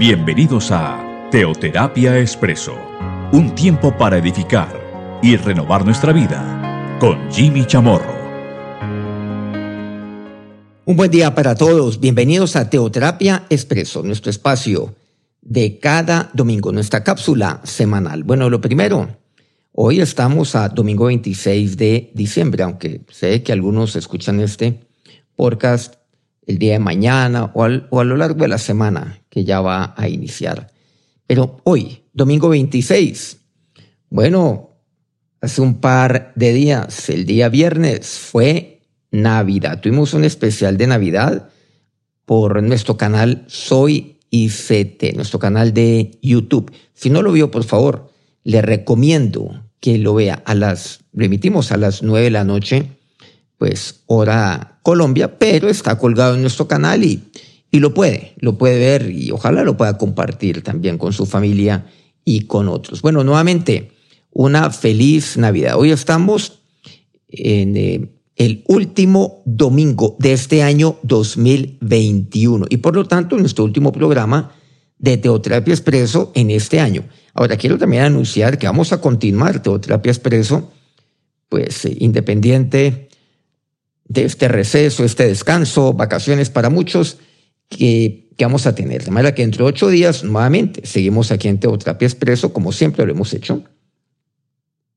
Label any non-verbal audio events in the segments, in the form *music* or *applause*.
Bienvenidos a Teoterapia Expreso, un tiempo para edificar y renovar nuestra vida con Jimmy Chamorro. Un buen día para todos. Bienvenidos a Teoterapia Expreso, nuestro espacio de cada domingo, nuestra cápsula semanal. Bueno, lo primero, hoy estamos a domingo 26 de diciembre, aunque sé que algunos escuchan este podcast el día de mañana o, a lo largo de la semana que ya va a iniciar. Pero hoy, domingo 26, bueno, hace un par de días, el día viernes, fue Navidad. Tuvimos un especial de Navidad por nuestro canal Soy ICT, nuestro canal de YouTube. Si no lo vio, por favor, le recomiendo que lo vea a las, lo emitimos a las nueve de la noche pues hora Colombia, pero está colgado en nuestro canal y, y lo puede, lo puede ver y ojalá lo pueda compartir también con su familia y con otros. Bueno, nuevamente, una feliz Navidad. Hoy estamos en eh, el último domingo de este año 2021 y por lo tanto nuestro último programa de Teoterapia Expreso en este año. Ahora quiero también anunciar que vamos a continuar Teoterapia Expreso, pues eh, independiente de este receso, este descanso, vacaciones para muchos que, vamos a tener. De manera que entre ocho días, nuevamente, seguimos aquí en Teoterapia Expreso, como siempre lo hemos hecho.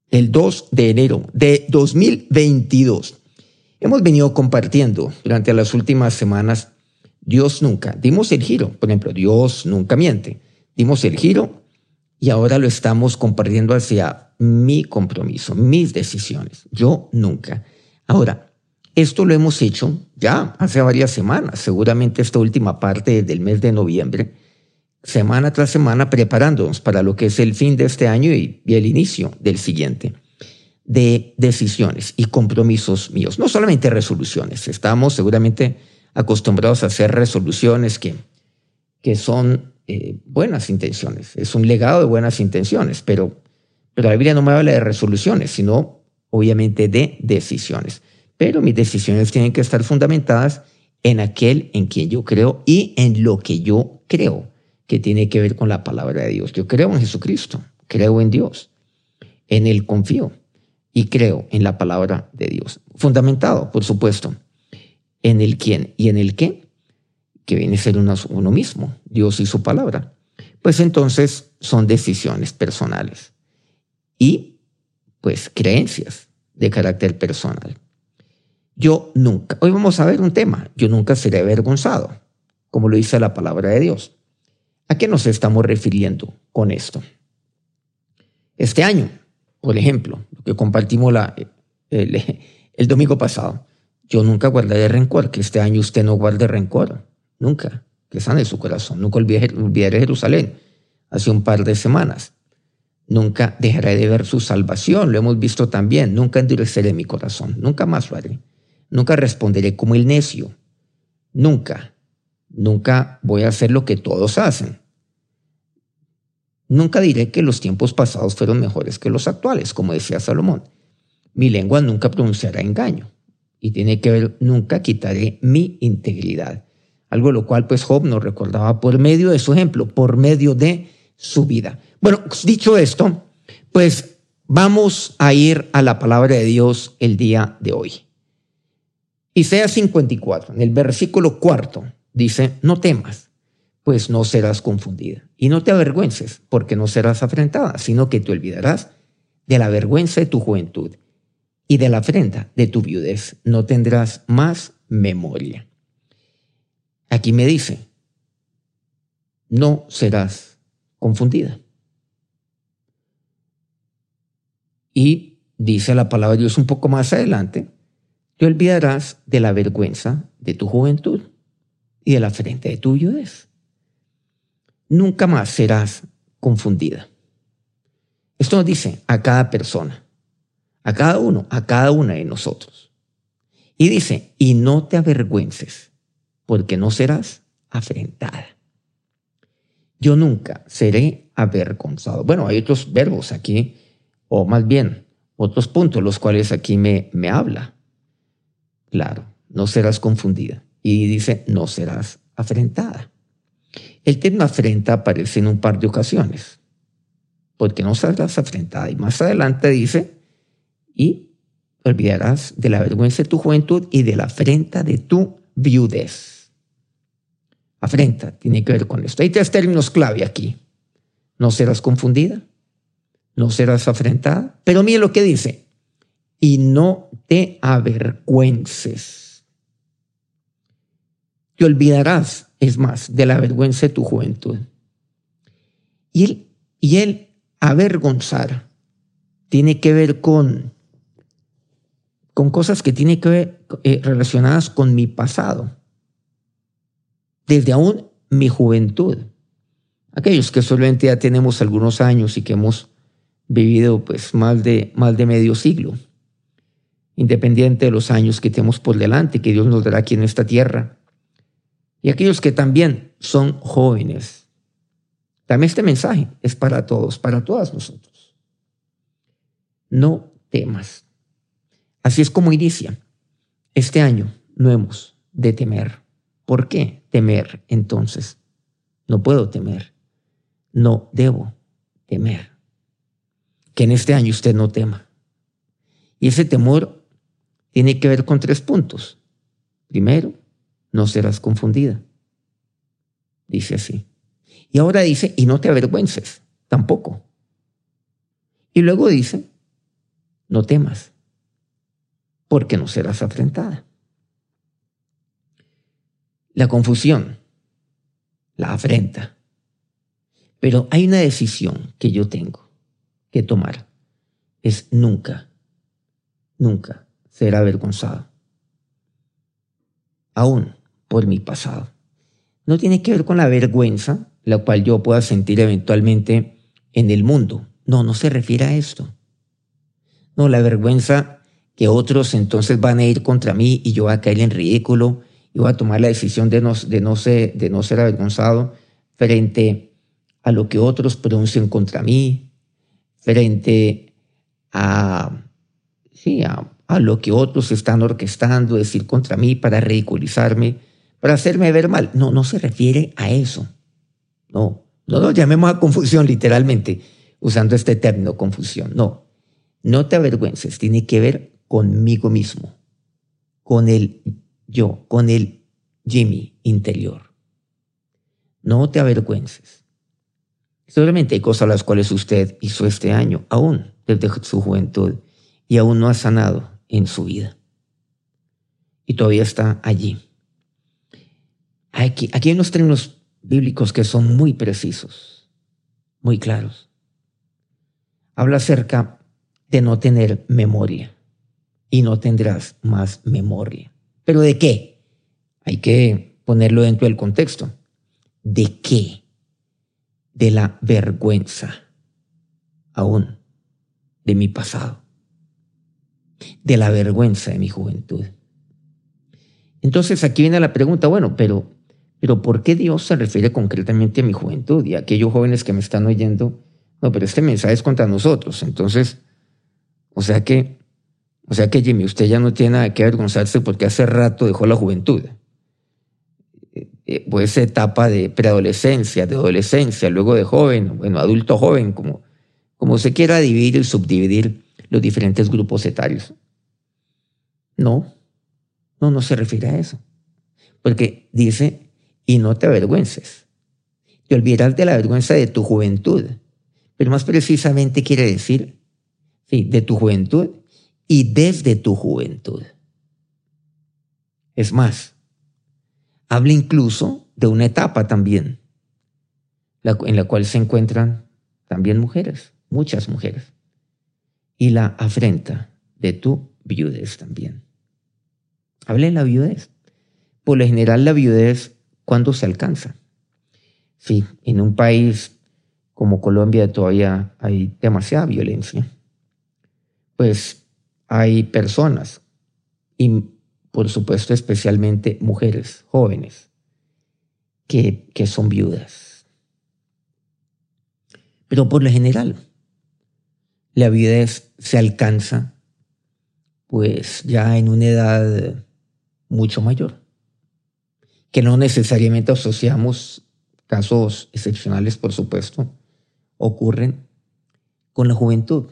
El 2 de enero de 2022. Hemos venido compartiendo durante las últimas semanas Dios nunca. Dimos el giro, por ejemplo, Dios nunca miente. Dimos el giro y ahora lo estamos compartiendo hacia mi compromiso, mis decisiones. Yo nunca. Ahora, esto lo hemos hecho ya hace varias semanas, seguramente esta última parte del mes de noviembre, semana tras semana preparándonos para lo que es el fin de este año y, el inicio del siguiente, de decisiones y compromisos míos, no solamente resoluciones, estamos seguramente acostumbrados a hacer resoluciones que, que son eh, buenas intenciones, es un legado de buenas intenciones, pero, pero la Biblia no me habla de resoluciones, sino obviamente de decisiones pero mis decisiones tienen que estar fundamentadas en aquel en quien yo creo y en lo que yo creo, que tiene que ver con la palabra de Dios. Yo creo en Jesucristo, creo en Dios, en Él confío y creo en la palabra de Dios. Fundamentado, por supuesto, en el quién y en el qué, que viene a ser uno, uno mismo, Dios y su palabra. Pues entonces son decisiones personales y pues creencias de carácter personal. Yo nunca, hoy vamos a ver un tema, yo nunca seré avergonzado, como lo dice la palabra de Dios. ¿A qué nos estamos refiriendo con esto? Este año, por ejemplo, lo que compartimos el, domingo pasado, yo nunca guardaré rencor, que este año usted no guarde rencor, nunca, que sane su corazón, nunca olvidaré Jerusalén, hace un par de semanas. Nunca dejaré de ver su salvación, lo hemos visto también, nunca endureceré mi corazón, nunca más lo. Nunca responderé como el necio. Nunca. Nunca voy a hacer lo que todos hacen. Nunca diré que los tiempos pasados fueron mejores que los actuales, como decía Salomón. Mi lengua nunca pronunciará engaño. Y tiene que ver, nunca quitaré mi integridad. Algo lo cual pues Job nos recordaba por medio de su ejemplo, por medio de su vida. Bueno, dicho esto, pues vamos a ir a la palabra de Dios el día de hoy. Isaías 54, en el versículo cuarto, dice, no temas, pues no serás confundida. Y no te avergüences, porque no serás afrentada, sino que te olvidarás de la vergüenza de tu juventud y de la afrenta de tu viudez. No tendrás más memoria. Aquí me dice, no serás confundida. Y dice la palabra de Dios un poco más adelante, te olvidarás de la vergüenza de tu juventud y de la frente de tu viudez. Nunca más serás confundida. Esto nos dice a cada persona, a cada uno, a cada una de nosotros. Y dice, y no te avergüences, porque no serás afrentada. Yo nunca seré avergonzado. Bueno, hay otros verbos aquí, o más bien, otros puntos, los cuales aquí me, me habla. Claro, no serás confundida. Y dice, no serás afrentada. El término afrenta aparece en un par de ocasiones, porque no serás afrentada. Y más adelante dice, y olvidarás de la vergüenza de tu juventud y de la afrenta de tu viudez. Afrenta tiene que ver con esto. Hay tres términos clave aquí. No serás confundida, no serás afrentada, pero mire lo que dice, y no te avergüences. Te olvidarás, es más, de la vergüenza de tu juventud. Y el, y el avergonzar tiene que ver con, con cosas que tienen que ver eh, relacionadas con mi pasado, desde aún mi juventud. Aquellos que solamente ya tenemos algunos años y que hemos vivido pues más de, más de medio siglo independiente de los años que tenemos por delante, que Dios nos dará aquí en esta tierra. Y aquellos que también son jóvenes. También este mensaje es para todos, para todas nosotros. No temas. Así es como inicia. Este año no hemos de temer. ¿Por qué temer entonces? No puedo temer. No debo temer. Que en este año usted no tema. Y ese temor tiene que ver con tres puntos. Primero, no serás confundida. Dice así. Y ahora dice, y no te avergüences, tampoco. Y luego dice, no temas, porque no serás afrentada. La confusión, la afrenta. Pero hay una decisión que yo tengo que tomar. Es nunca, nunca será avergonzado. Aún por mi pasado. No tiene que ver con la vergüenza, la cual yo pueda sentir eventualmente en el mundo. No, no se refiere a esto. No, la vergüenza que otros entonces van a ir contra mí y yo voy a caer en ridículo y voy a tomar la decisión de no, de no, ser, de no ser avergonzado frente a lo que otros pronuncien contra mí, frente a, sí, a, a lo que otros están orquestando, decir contra mí para ridiculizarme, para hacerme ver mal. No, no se refiere a eso. No, no nos llamemos a confusión literalmente, usando este término, confusión. No, no te avergüences, tiene que ver conmigo mismo, con el yo, con el Jimmy interior. No te avergüences. Seguramente hay cosas las cuales usted hizo este año, aún desde su juventud, y aún no ha sanado en su vida. Y todavía está allí. Aquí, aquí hay unos términos bíblicos que son muy precisos, muy claros. Habla acerca de no tener memoria y no tendrás más memoria. ¿Pero de qué? Hay que ponerlo dentro del contexto. ¿De qué? De la vergüenza aún de mi pasado de la vergüenza de mi juventud. Entonces aquí viene la pregunta, bueno, pero, pero ¿por qué Dios se refiere concretamente a mi juventud y a aquellos jóvenes que me están oyendo? No, pero este mensaje es contra nosotros. Entonces, o sea que, o sea que Jimmy, usted ya no tiene nada que avergonzarse porque hace rato dejó la juventud. Eh, eh, pues esa etapa de preadolescencia, de adolescencia, luego de joven, bueno, adulto joven, como, como se quiera dividir y subdividir los diferentes grupos etarios. No, no, no se refiere a eso. Porque dice, y no te avergüences. Te olvidarás de la vergüenza de tu juventud. Pero más precisamente quiere decir, de tu juventud y desde tu juventud. Es más, habla incluso de una etapa también, en la cual se encuentran también mujeres, muchas mujeres y la afrenta de tu viudez también. Hable de la viudez. Por lo general, la viudez, ¿cuándo se alcanza? Sí, en un país como Colombia todavía hay demasiada violencia. Pues hay personas, y por supuesto especialmente mujeres jóvenes, que, que son viudas. Pero por lo general, la viudez se alcanza pues ya en una edad mucho mayor, que no necesariamente asociamos casos excepcionales, por supuesto, ocurren con la juventud,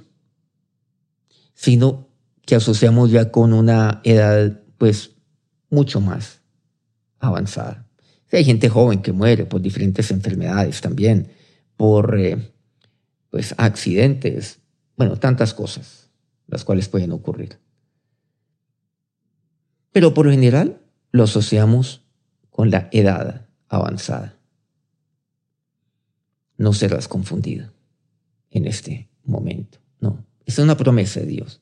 sino que asociamos ya con una edad pues mucho más avanzada. hay gente joven que muere por diferentes enfermedades también, por eh, pues accidentes, bueno, tantas cosas las cuales pueden ocurrir. Pero por lo general lo asociamos con la edad avanzada. No serás confundido en este momento. No, es una promesa de Dios.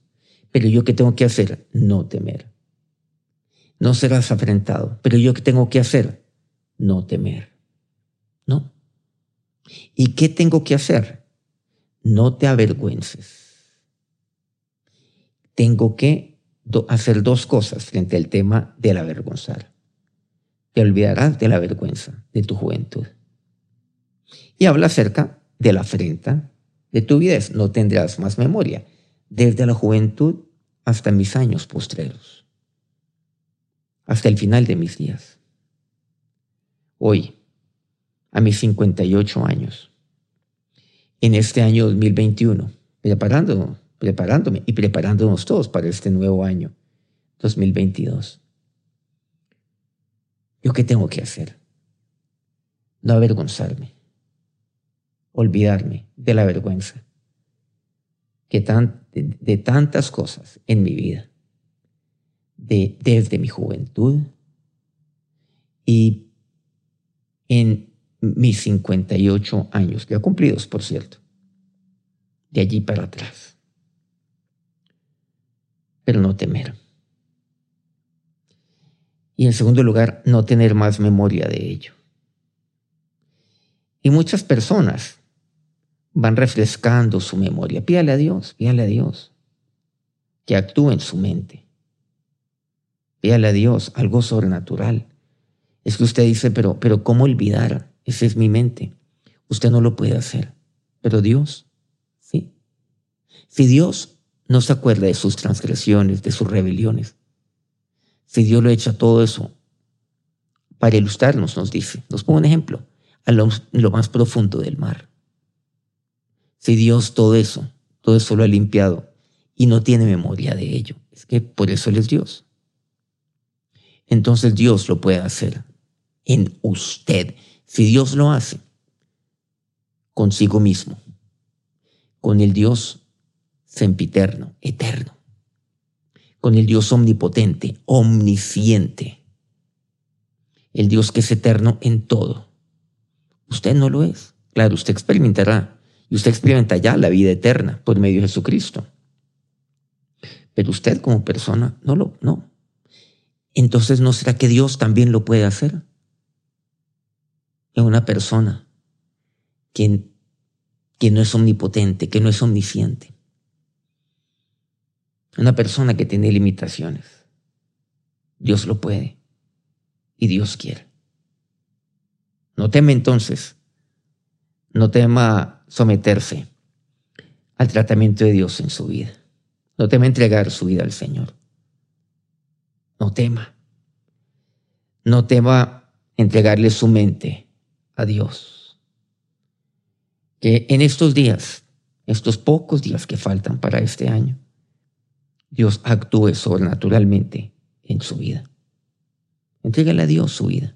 Pero yo qué tengo que hacer? No temer. No serás afrentado. Pero yo qué tengo que hacer? No temer. ¿No? ¿Y qué tengo que hacer? No te avergüences. Tengo que hacer dos cosas frente al tema del avergonzar. Te olvidarás de la vergüenza de tu juventud. Y habla acerca de la afrenta de tu vida no tendrás más memoria, desde la juventud hasta mis años postreros, hasta el final de mis días. Hoy, a mis 58 años, en este año 2021, preparando, preparándome y preparándonos todos para este nuevo año 2022. ¿Yo qué tengo que hacer? No avergonzarme olvidarme de la vergüenza que tan, de, tantas cosas en mi vida, de, desde mi juventud y en mis 58 años, ya cumplidos, por cierto, de allí para atrás. Pero no temer. Y en segundo lugar, no tener más memoria de ello. Y muchas personas van refrescando su memoria. Pídale a Dios, pídale a Dios que actúe en su mente. Pídale a Dios algo sobrenatural. Es que usted dice, pero, pero ¿cómo olvidar? Esa es mi mente. Usted no lo puede hacer. Pero Dios, sí. Si Dios no se acuerda de sus transgresiones, de sus rebeliones, si Dios lo echa todo eso para ilustrarnos, nos dice, nos pongo un ejemplo, a lo más profundo del mar. Si Dios todo eso, todo eso lo ha limpiado y no tiene memoria de ello, es que por eso Él es Dios. Entonces Dios lo puede hacer en usted. Si Dios lo hace consigo mismo, con el Dios sempiterno, eterno, con el Dios omnipotente, omnisciente, el Dios que es eterno en todo. Usted no lo es. Claro, usted experimentará y usted experimenta ya la vida eterna por medio de Jesucristo. Pero usted como persona no lo, no. Entonces, ¿no será que Dios también lo puede hacer? En una persona que, que no es omnipotente, que no es omnisciente. Una persona que tiene limitaciones. Dios lo puede y Dios quiere. No teme entonces, no tema someterse al tratamiento de Dios en su vida. No tema entregar su vida al Señor. No tema. No tema entregarle su mente a Dios. Que en estos días, estos pocos días que faltan para este año, Dios actúe sobrenaturalmente en su vida. Entrégale a Dios su vida.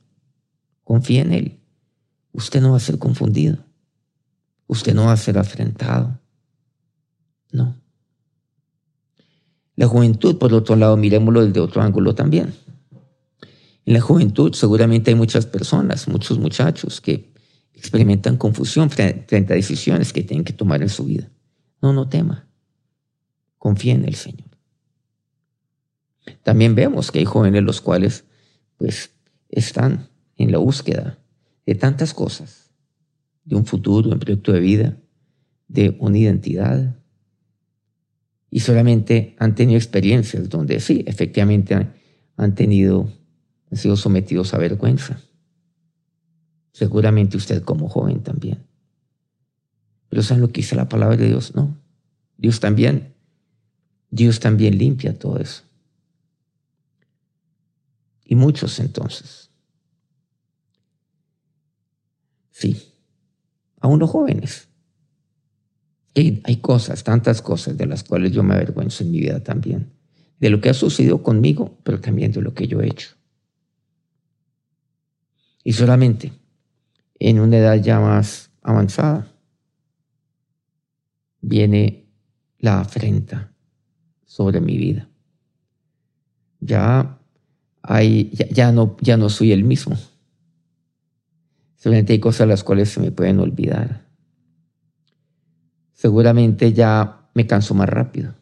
Confía en Él. Usted no va a ser confundido. Usted no va a ser afrentado. No. La juventud, por otro lado, miremoslo desde otro ángulo también. En la juventud seguramente hay muchas personas, muchos muchachos que experimentan confusión frente a decisiones que tienen que tomar en su vida. No, no tema. Confía en el Señor. También vemos que hay jóvenes los cuales pues están en la búsqueda de tantas cosas de un futuro, un proyecto de vida, de una identidad. Y solamente han tenido experiencias donde sí, efectivamente han, tenido, han sido sometidos a vergüenza. Seguramente usted como joven también. Pero ¿saben lo que dice la palabra de Dios? No. Dios también, Dios también limpia todo eso. Y muchos entonces Sí, aún los jóvenes. Hay cosas, tantas cosas de las cuales yo me avergüenzo en mi vida también. De lo que ha sucedido conmigo, pero también de lo que yo he hecho. Y solamente en una edad ya más avanzada viene la afrenta sobre mi vida. Ya, hay, ya, no, ya no soy el mismo. Solamente hay cosas las cuales se me pueden olvidar. Seguramente ya me canso más rápido.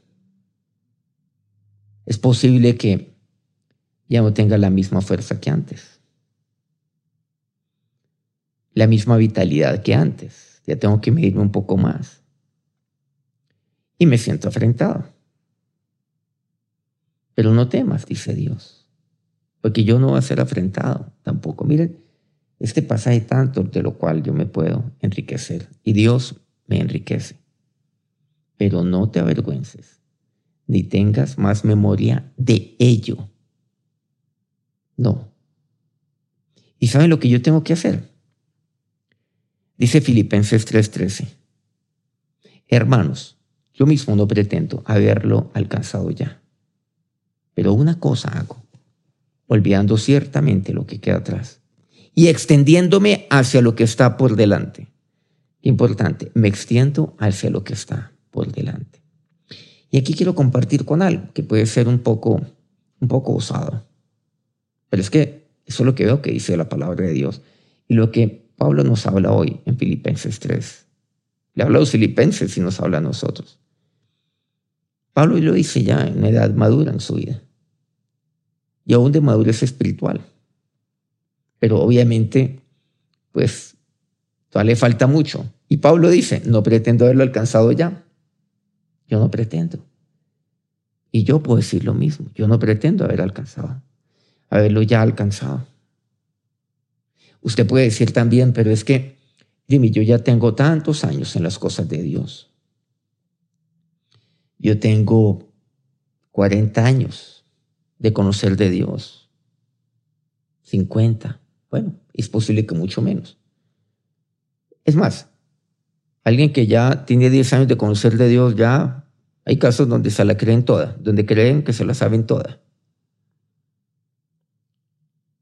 Es posible que ya no tenga la misma fuerza que antes. La misma vitalidad que antes. Ya tengo que medirme un poco más. Y me siento afrentado. Pero no temas, dice Dios, porque yo no voy a ser afrentado tampoco. Miren, este pasaje tanto de lo cual yo me puedo enriquecer y Dios me enriquece. Pero no te avergüences, ni tengas más memoria de ello. No. ¿Y saben lo que yo tengo que hacer? Dice Filipenses 3:13. Hermanos, yo mismo no pretendo haberlo alcanzado ya pero una cosa hago, olvidando ciertamente lo que queda atrás y extendiéndome hacia lo que está por delante. Importante, me extiendo hacia lo que está por delante. Y aquí quiero compartir con algo que puede ser un poco, un poco osado. Pero es que eso es lo que veo que dice la palabra de Dios y lo que Pablo nos habla hoy en Filipenses 3. Le habla a los filipenses y nos habla a nosotros. Pablo lo dice ya en edad madura en su vida. Y aún de madurez espiritual. Pero obviamente, pues, todavía le falta mucho. Y Pablo dice, no pretendo haberlo alcanzado ya. Yo no pretendo. Y yo puedo decir lo mismo. Yo no pretendo haber alcanzado, haberlo ya alcanzado. Usted puede decir también, pero es que, Jimmy, yo ya tengo tantos años en las cosas de Dios. Yo tengo 40 años de conocer de Dios. 50. Bueno, es posible que mucho menos. Es más, alguien que ya tiene 10 años de conocer de Dios, ya hay casos donde se la creen toda, donde creen que se la saben toda.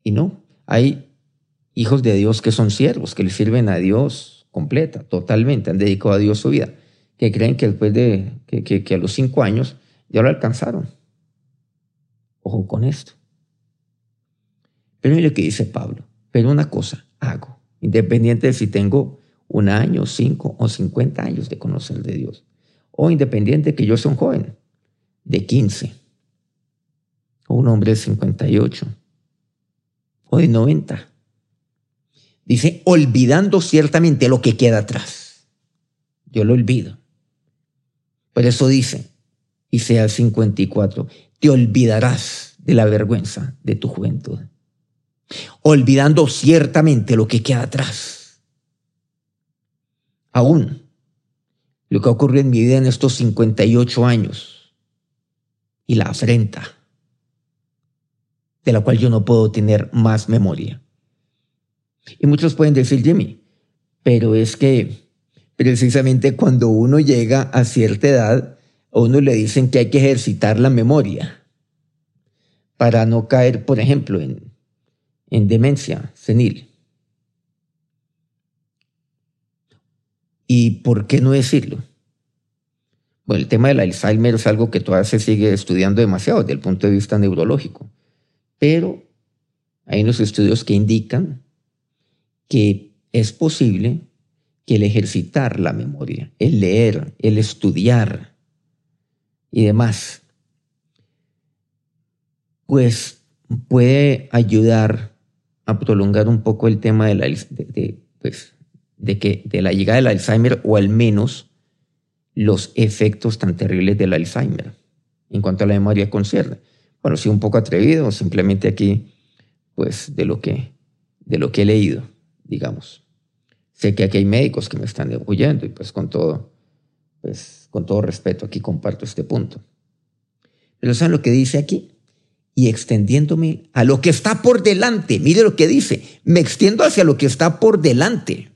Y no, hay hijos de Dios que son siervos, que le sirven a Dios completa, totalmente, han dedicado a Dios su vida que creen que después de que, a los cinco años ya lo alcanzaron. Ojo con esto. Pero mire lo que dice Pablo. Pero una cosa hago, independiente de si tengo un año, cinco o cincuenta años de conocer de Dios, o independiente de que yo sea un joven de 15, o un hombre de 58, o de 90. Dice, olvidando ciertamente lo que queda atrás. Yo lo olvido. Por eso dice Isaías 54, te olvidarás de la vergüenza de tu juventud, olvidando ciertamente lo que queda atrás. Aún lo que ocurrió en mi vida en estos 58 años y la afrenta, de la cual yo no puedo tener más memoria. Y muchos pueden decir, Jimmy, pero es que precisamente cuando uno llega a cierta edad, a uno le dicen que hay que ejercitar la memoria para no caer, por ejemplo, en, en demencia senil. ¿Y por qué no decirlo? Bueno, el tema del Alzheimer es algo que todavía se sigue estudiando demasiado desde el punto de vista neurológico, pero hay unos estudios que indican que es posible que el ejercitar la memoria, el leer, el estudiar y demás, pues puede ayudar a prolongar un poco el tema de la, pues, de que, de la llegada del Alzheimer o al menos los efectos tan terribles del Alzheimer en cuanto a la memoria concierne. Bueno, sí, un poco atrevido, simplemente aquí, pues, de lo que, de lo que he leído, digamos. Sé que aquí hay médicos que me están oyendo y pues con todo, pues con todo respeto aquí comparto este punto. Pero ¿saben lo que dice aquí? Y extendiéndome a lo que está por delante. Mire lo que dice. Me extiendo hacia lo que está por delante.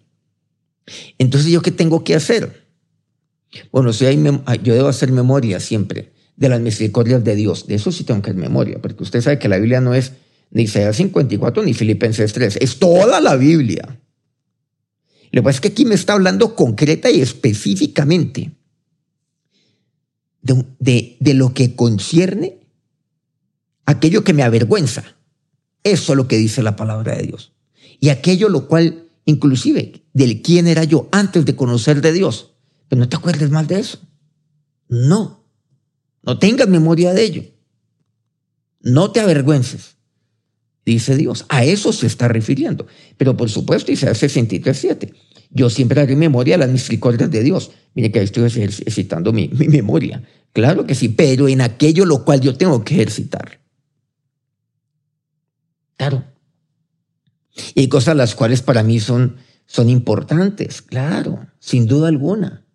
Entonces, ¿yo qué tengo que hacer? Bueno, si hay yo debo hacer memoria siempre de las misericordias de Dios. De eso sí tengo que hacer memoria, porque usted sabe que la Biblia no es ni Isaías 54 ni Filipenses 3, es toda la Biblia. Lo que pasa es que aquí me está hablando concreta y específicamente de, de lo que concierne aquello que me avergüenza. Eso es lo que dice la palabra de Dios. Y aquello lo cual, inclusive, del quién era yo antes de conocer de Dios. Pero no te acuerdes mal de eso. No. No tengas memoria de ello. No te avergüences. Dice Dios. A eso se está refiriendo. Pero por supuesto, Isaías 63.7. Yo siempre haré memoria de las misericordias de Dios. Mire que estoy ejercitando mi, mi memoria. Claro que sí, pero en aquello lo cual yo tengo que ejercitar. Claro. Y hay cosas las cuales para mí son, son importantes, claro, sin duda alguna.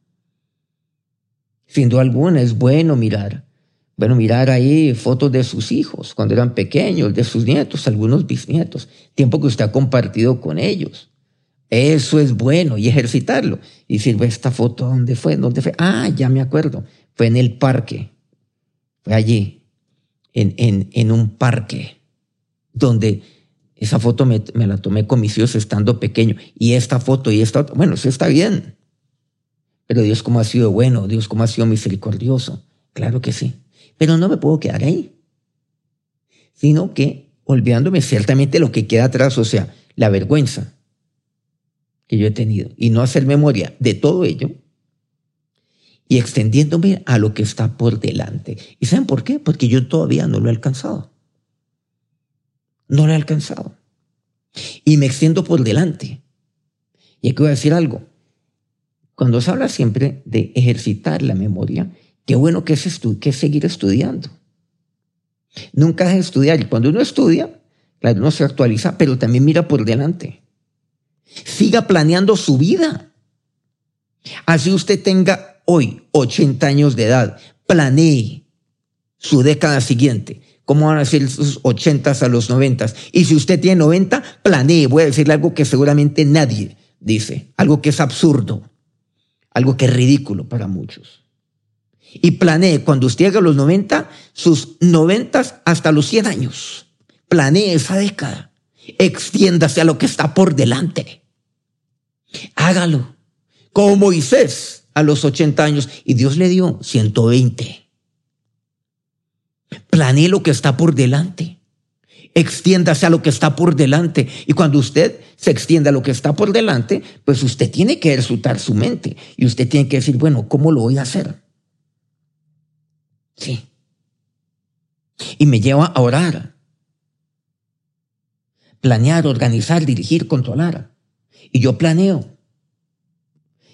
Sin duda alguna es bueno mirar. Bueno, mirar ahí fotos de sus hijos cuando eran pequeños, de sus nietos, algunos bisnietos, tiempo que usted ha compartido con ellos. Eso es bueno y ejercitarlo. Y decir, esta foto, ¿dónde fue? ¿Dónde fue? Ah, ya me acuerdo. Fue en el parque. Fue allí, en, en, en un parque, donde esa foto me, la tomé con mis hijos estando pequeño. Y esta foto y esta otra, bueno, eso está bien. Pero Dios cómo ha sido bueno, Dios cómo ha sido misericordioso. Claro que sí. Pero no me puedo quedar ahí. Sino que olvidándome ciertamente lo que queda atrás, o sea, la vergüenza que yo he tenido. Y no hacer memoria de todo ello. Y extendiéndome a lo que está por delante. ¿Y saben por qué? Porque yo todavía no lo he alcanzado. No lo he alcanzado. Y me extiendo por delante. Y aquí voy a decir algo. Cuando se habla siempre de ejercitar la memoria, qué bueno que es, que seguir estudiando. Nunca de estudiar. Y cuando uno estudia, claro, uno se actualiza, pero también mira por delante. Siga planeando su vida. Así usted tenga hoy 80 años de edad, planee su década siguiente cómo van a ser sus ochentas a los noventas. Y si usted tiene 90, planee. Voy a decirle algo que seguramente nadie dice, algo que es absurdo, algo que es ridículo para muchos. Y planee cuando usted llegue a los 90, sus noventas hasta los 100 años. Planee esa década. Extiéndase a lo que está por delante. Hágalo. Como Moisés a los 80 años y Dios le dio 120. Planee lo que está por delante. Extiéndase a lo que está por delante. Y cuando usted se extienda a lo que está por delante, pues usted tiene que resultar su mente. Y usted tiene que decir, bueno, ¿cómo lo voy a hacer? Sí. Y me lleva a orar. Planear, organizar, dirigir, controlar. Y yo planeo.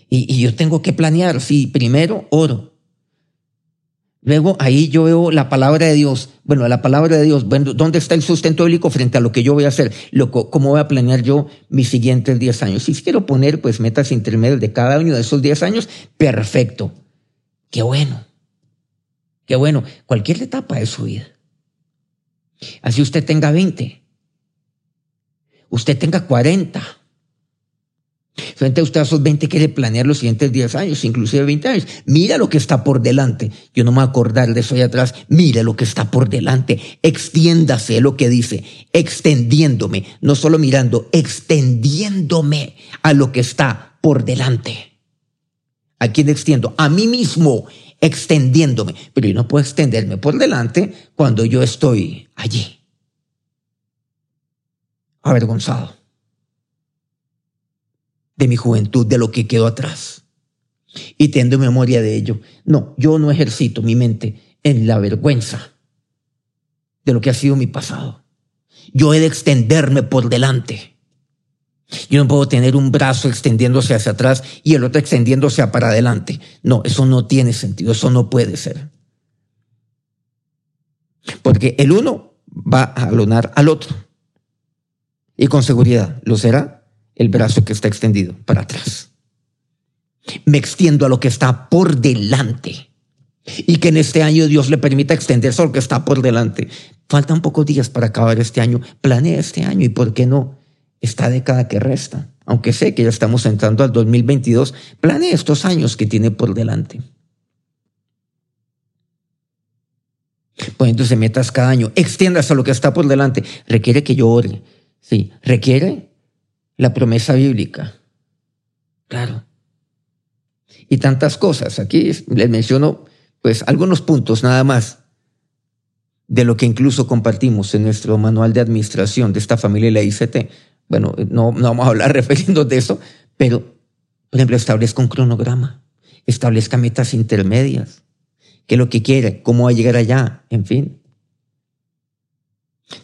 Y, y yo tengo que planear. Sí, primero oro. Luego ahí yo veo la palabra de Dios. Bueno, la palabra de Dios, bueno, ¿dónde está el sustento bíblico frente a lo que yo voy a hacer? Lo, ¿Cómo voy a planear yo mis siguientes 10 años? Si quiero poner pues metas intermedias de cada año de esos 10 años, perfecto. Qué bueno. Qué bueno. Cualquier etapa de su vida. Así usted tenga 20. Usted tenga 40 Frente a usted a esos 20 quiere planear los siguientes 10 años, inclusive 20 años. Mira lo que está por delante. Yo no me voy a acordar de eso allá atrás. Mira lo que está por delante. Extiéndase lo que dice. Extendiéndome. No solo mirando, extendiéndome a lo que está por delante. ¿A quién extiendo? A mí mismo, extendiéndome. Pero yo no puedo extenderme por delante cuando yo estoy allí. Avergonzado de mi juventud, de lo que quedó atrás. Y teniendo memoria de ello. No, yo no ejercito mi mente en la vergüenza de lo que ha sido mi pasado. Yo he de extenderme por delante. Yo no puedo tener un brazo extendiéndose hacia atrás y el otro extendiéndose para adelante. No, eso no tiene sentido, eso no puede ser. Porque el uno va a alonar al otro. Y con seguridad lo será el brazo que está extendido para atrás. Me extiendo a lo que está por delante. Y que en este año Dios le permita extenderse a lo que está por delante. Faltan pocos días para acabar este año. Planea este año y, ¿por qué no? Esta década que resta. aunque sé que ya estamos entrando al 2022, planee estos años que tiene por delante. Poniéndose metas cada año, extiendas a lo que está por delante. Requiere que yo ore. Sí, requiere la promesa bíblica. Claro. Y tantas cosas. Aquí les menciono pues algunos puntos nada más de lo que incluso compartimos en nuestro manual de administración de esta familia la ICT. Bueno, no, no vamos a hablar *laughs* refiriendo de eso, pero, por ejemplo, establezca un cronograma, establezca metas intermedias, qué es lo que quiere, cómo va a llegar allá, en fin.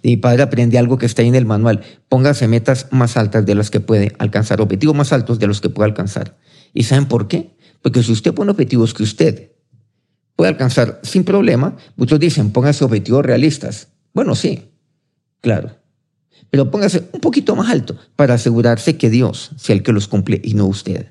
Mi padre aprende algo que está ahí en el manual. Póngase metas más altas de las que puede alcanzar, objetivos más altos de los que puede alcanzar. ¿Y saben por qué? Porque si usted pone objetivos que usted puede alcanzar sin problema, muchos dicen, póngase objetivos realistas. Bueno, sí, claro. Pero póngase un poquito más alto para asegurarse que Dios sea el que los cumple y no usted.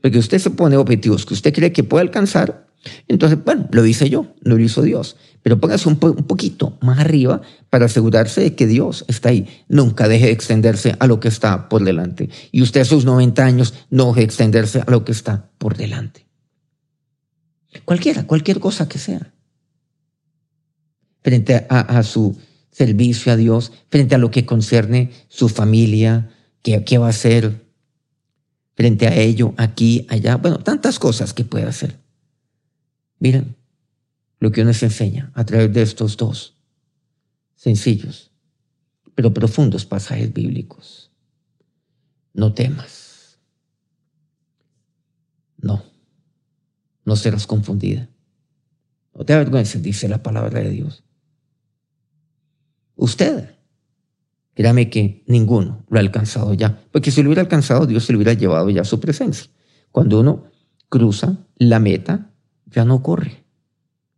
Porque usted se pone objetivos que usted cree que puede alcanzar, entonces, bueno, lo hice yo, no lo hizo Dios. Pero póngase un, poquito más arriba para asegurarse de que Dios está ahí. Nunca deje de extenderse a lo que está por delante. Y usted a sus 90 años no deje de extenderse a lo que está por delante. Cualquiera, cualquier cosa que sea. Frente a su servicio a Dios, frente a lo que concierne su familia, qué, qué va a hacer frente a ello, aquí, allá. Bueno, tantas cosas que puede hacer. Miren lo que nos enseña a través de estos dos sencillos, pero profundos pasajes bíblicos. No temas. No. No serás confundida. No te avergüences, dice la palabra de Dios. Usted, créame que ninguno lo ha alcanzado ya, porque si lo hubiera alcanzado, Dios se lo hubiera llevado ya a su presencia. Cuando uno cruza la meta, ya no corre.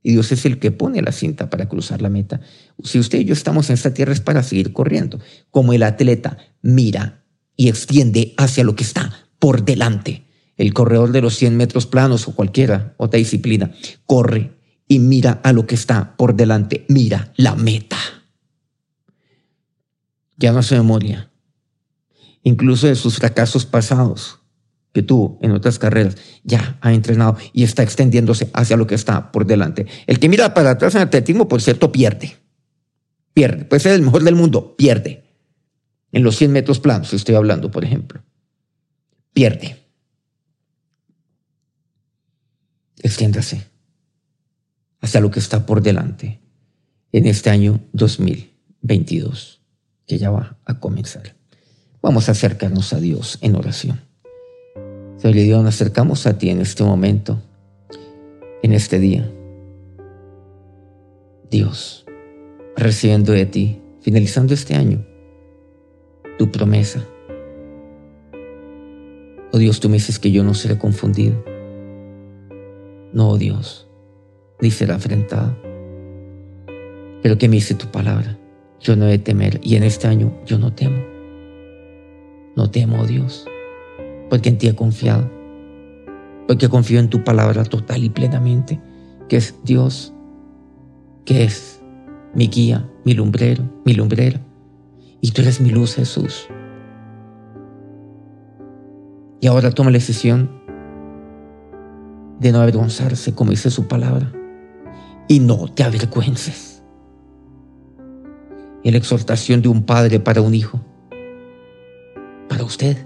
Y Dios es el que pone la cinta para cruzar la meta. Si usted y yo estamos en esta tierra es para seguir corriendo. Como el atleta mira y extiende hacia lo que está por delante. El corredor de los 100 metros planos o cualquiera otra disciplina corre y mira a lo que está por delante. Mira la meta. Ya no se memoria. Incluso de sus fracasos pasados que tuvo en otras carreras, ya ha entrenado y está extendiéndose hacia lo que está por delante. El que mira para atrás en atletismo, por cierto, pierde. Pierde. Puede ser el mejor del mundo, pierde. En los 100 metros planos estoy hablando, por ejemplo. Pierde. Extiéndase hacia lo que está por delante en este año 2022, que ya va a comenzar. Vamos a acercarnos a Dios en oración. Señor Dios, nos acercamos a ti en este momento, en este día. Dios, recibiendo de ti, finalizando este año, tu promesa. Oh Dios, tú me dices que yo no seré confundido. No, oh Dios, ni será afrentado. Pero que me dice tu palabra, yo no he de temer y en este año yo no temo. No temo, oh Dios porque en ti he confiado, porque confío en tu palabra total y plenamente, que es Dios, que es mi guía, mi lumbrero, mi lumbrera, y tú eres mi luz, Jesús. Y ahora toma la decisión de no avergonzarse, como dice su palabra, y no te avergüences. La exhortación de un padre para un hijo, para usted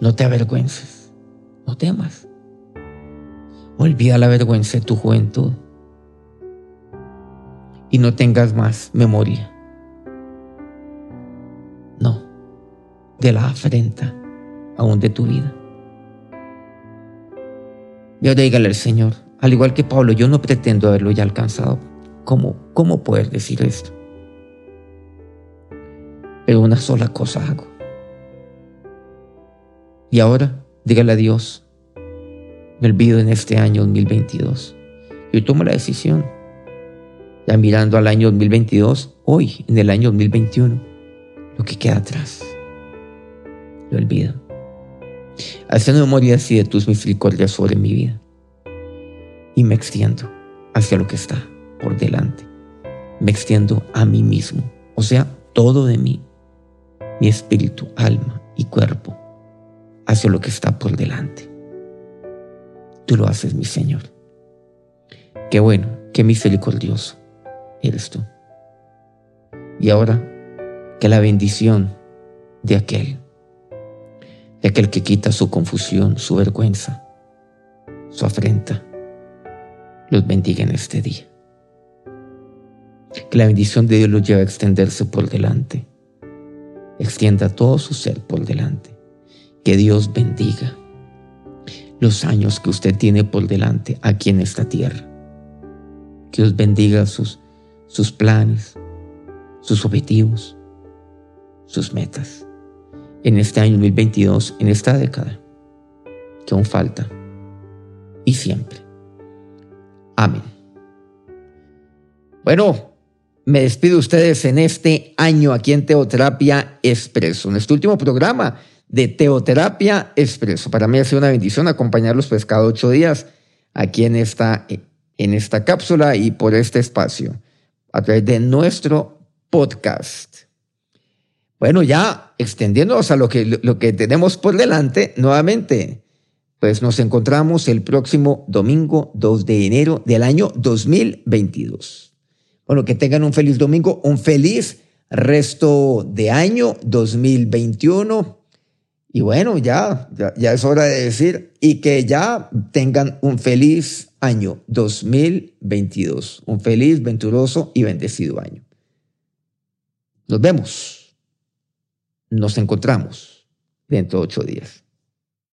no te avergüences, no temas. Olvida la vergüenza de tu juventud y no tengas más memoria. No, de la afrenta aún de tu vida. Y ahora dígale al Señor, al igual que Pablo, yo no pretendo haberlo ya alcanzado. ¿Cómo, cómo poder decir esto? Pero una sola cosa hago y ahora, dígale a Dios, me olvido en este año 2022. Yo tomo la decisión, ya mirando al año 2022, hoy, en el año 2021, lo que queda atrás, lo olvido. Haciendo memoria así de tus misericordias sobre mi vida. Y me extiendo hacia lo que está por delante. Me extiendo a mí mismo, o sea, todo de mí, mi espíritu, alma y cuerpo hacia lo que está por delante. Tú lo haces, mi Señor. Qué bueno, qué misericordioso eres tú. Y ahora, que la bendición de aquel, de aquel que quita su confusión, su vergüenza, su afrenta, los bendiga en este día. Que la bendición de Dios los lleve a extenderse por delante. Extienda todo su ser por delante. Que Dios bendiga los años que usted tiene por delante aquí en esta tierra. Que Dios bendiga sus, sus planes, sus objetivos, sus metas. En este año 2022, en esta década, que aún falta. Y siempre. Amén. Bueno, me despido de ustedes en este año aquí en Teoterapia Expreso, en este último programa de Teoterapia Expreso. Para mí ha sido una bendición acompañarlos pues cada ocho días aquí en esta, en esta cápsula y por este espacio a través de nuestro podcast. Bueno, ya extendiéndonos a lo que, lo que tenemos por delante, nuevamente, pues nos encontramos el próximo domingo 2 de enero del año 2022. Bueno, que tengan un feliz domingo, un feliz resto de año 2021. Y bueno, ya, ya, es hora de decir, y que ya tengan un feliz año 2022, un feliz, venturoso y bendecido año. Nos vemos, nos encontramos dentro de ocho días.